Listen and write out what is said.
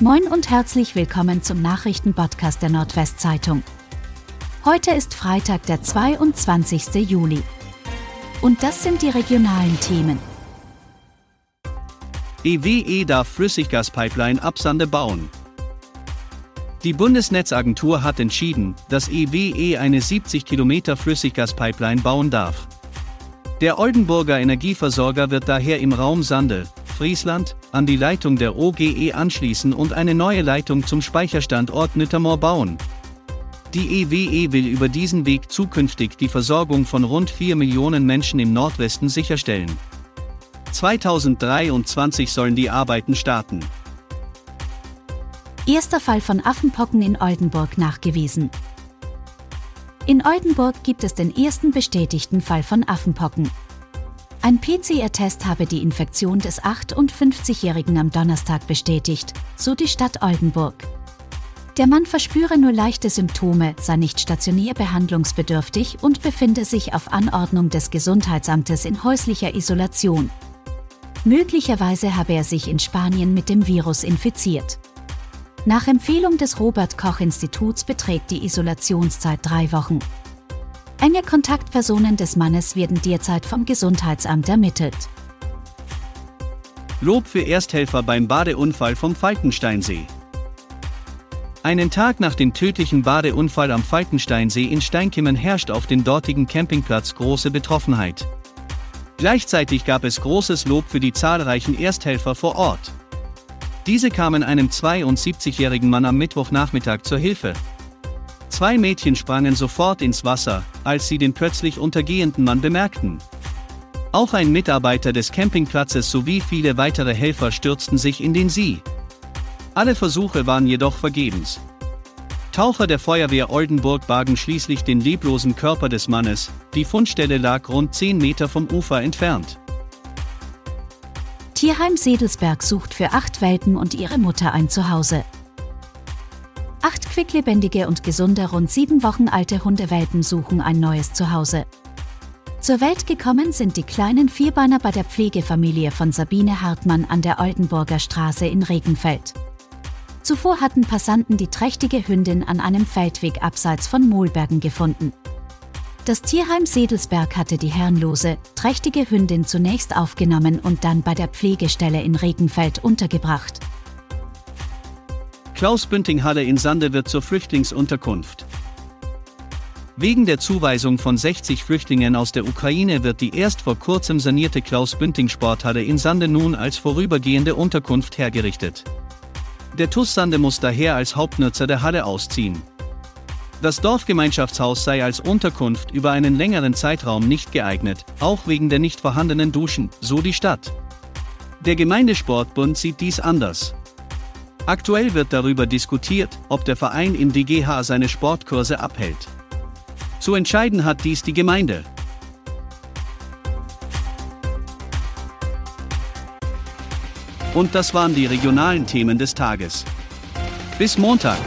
Moin und herzlich willkommen zum Nachrichtenpodcast der Nordwestzeitung. Heute ist Freitag, der 22. Juli. Und das sind die regionalen Themen. EWE darf Flüssiggaspipeline ab Sande bauen. Die Bundesnetzagentur hat entschieden, dass EWE eine 70 Kilometer Flüssiggaspipeline bauen darf. Der Oldenburger Energieversorger wird daher im Raum Sande, Friesland, an die Leitung der OGE anschließen und eine neue Leitung zum Speicherstandort Nittermoor bauen. Die EWE will über diesen Weg zukünftig die Versorgung von rund 4 Millionen Menschen im Nordwesten sicherstellen. 2023 sollen die Arbeiten starten. Erster Fall von Affenpocken in Oldenburg nachgewiesen. In Oldenburg gibt es den ersten bestätigten Fall von Affenpocken. Ein PCR-Test habe die Infektion des 58-Jährigen am Donnerstag bestätigt, so die Stadt Oldenburg. Der Mann verspüre nur leichte Symptome, sei nicht stationär behandlungsbedürftig und befinde sich auf Anordnung des Gesundheitsamtes in häuslicher Isolation. Möglicherweise habe er sich in Spanien mit dem Virus infiziert. Nach Empfehlung des Robert Koch Instituts beträgt die Isolationszeit drei Wochen. Enge Kontaktpersonen des Mannes werden derzeit vom Gesundheitsamt ermittelt. Lob für Ersthelfer beim Badeunfall vom Falkensteinsee. Einen Tag nach dem tödlichen Badeunfall am Falkensteinsee in Steinkimmen herrscht auf dem dortigen Campingplatz große Betroffenheit. Gleichzeitig gab es großes Lob für die zahlreichen Ersthelfer vor Ort. Diese kamen einem 72-jährigen Mann am Mittwochnachmittag zur Hilfe. Zwei Mädchen sprangen sofort ins Wasser, als sie den plötzlich untergehenden Mann bemerkten. Auch ein Mitarbeiter des Campingplatzes sowie viele weitere Helfer stürzten sich in den See. Alle Versuche waren jedoch vergebens. Taucher der Feuerwehr Oldenburg bargen schließlich den leblosen Körper des Mannes, die Fundstelle lag rund 10 Meter vom Ufer entfernt. Tierheim Sedelsberg sucht für acht Welpen und ihre Mutter ein Zuhause. Acht quicklebendige und gesunde, rund sieben Wochen alte Hundewelpen suchen ein neues Zuhause. Zur Welt gekommen sind die kleinen Vierbeiner bei der Pflegefamilie von Sabine Hartmann an der Oldenburger Straße in Regenfeld. Zuvor hatten Passanten die trächtige Hündin an einem Feldweg abseits von Mohlbergen gefunden. Das Tierheim Sedelsberg hatte die herrenlose, trächtige Hündin zunächst aufgenommen und dann bei der Pflegestelle in Regenfeld untergebracht. Klaus Bündinghalle in Sande wird zur Flüchtlingsunterkunft. Wegen der Zuweisung von 60 Flüchtlingen aus der Ukraine wird die erst vor kurzem sanierte Klaus Bünding Sporthalle in Sande nun als vorübergehende Unterkunft hergerichtet. Der TUS Sande muss daher als Hauptnutzer der Halle ausziehen. Das Dorfgemeinschaftshaus sei als Unterkunft über einen längeren Zeitraum nicht geeignet, auch wegen der nicht vorhandenen Duschen, so die Stadt. Der Gemeindesportbund sieht dies anders. Aktuell wird darüber diskutiert, ob der Verein im DGH seine Sportkurse abhält. Zu entscheiden hat dies die Gemeinde. Und das waren die regionalen Themen des Tages. Bis Montag.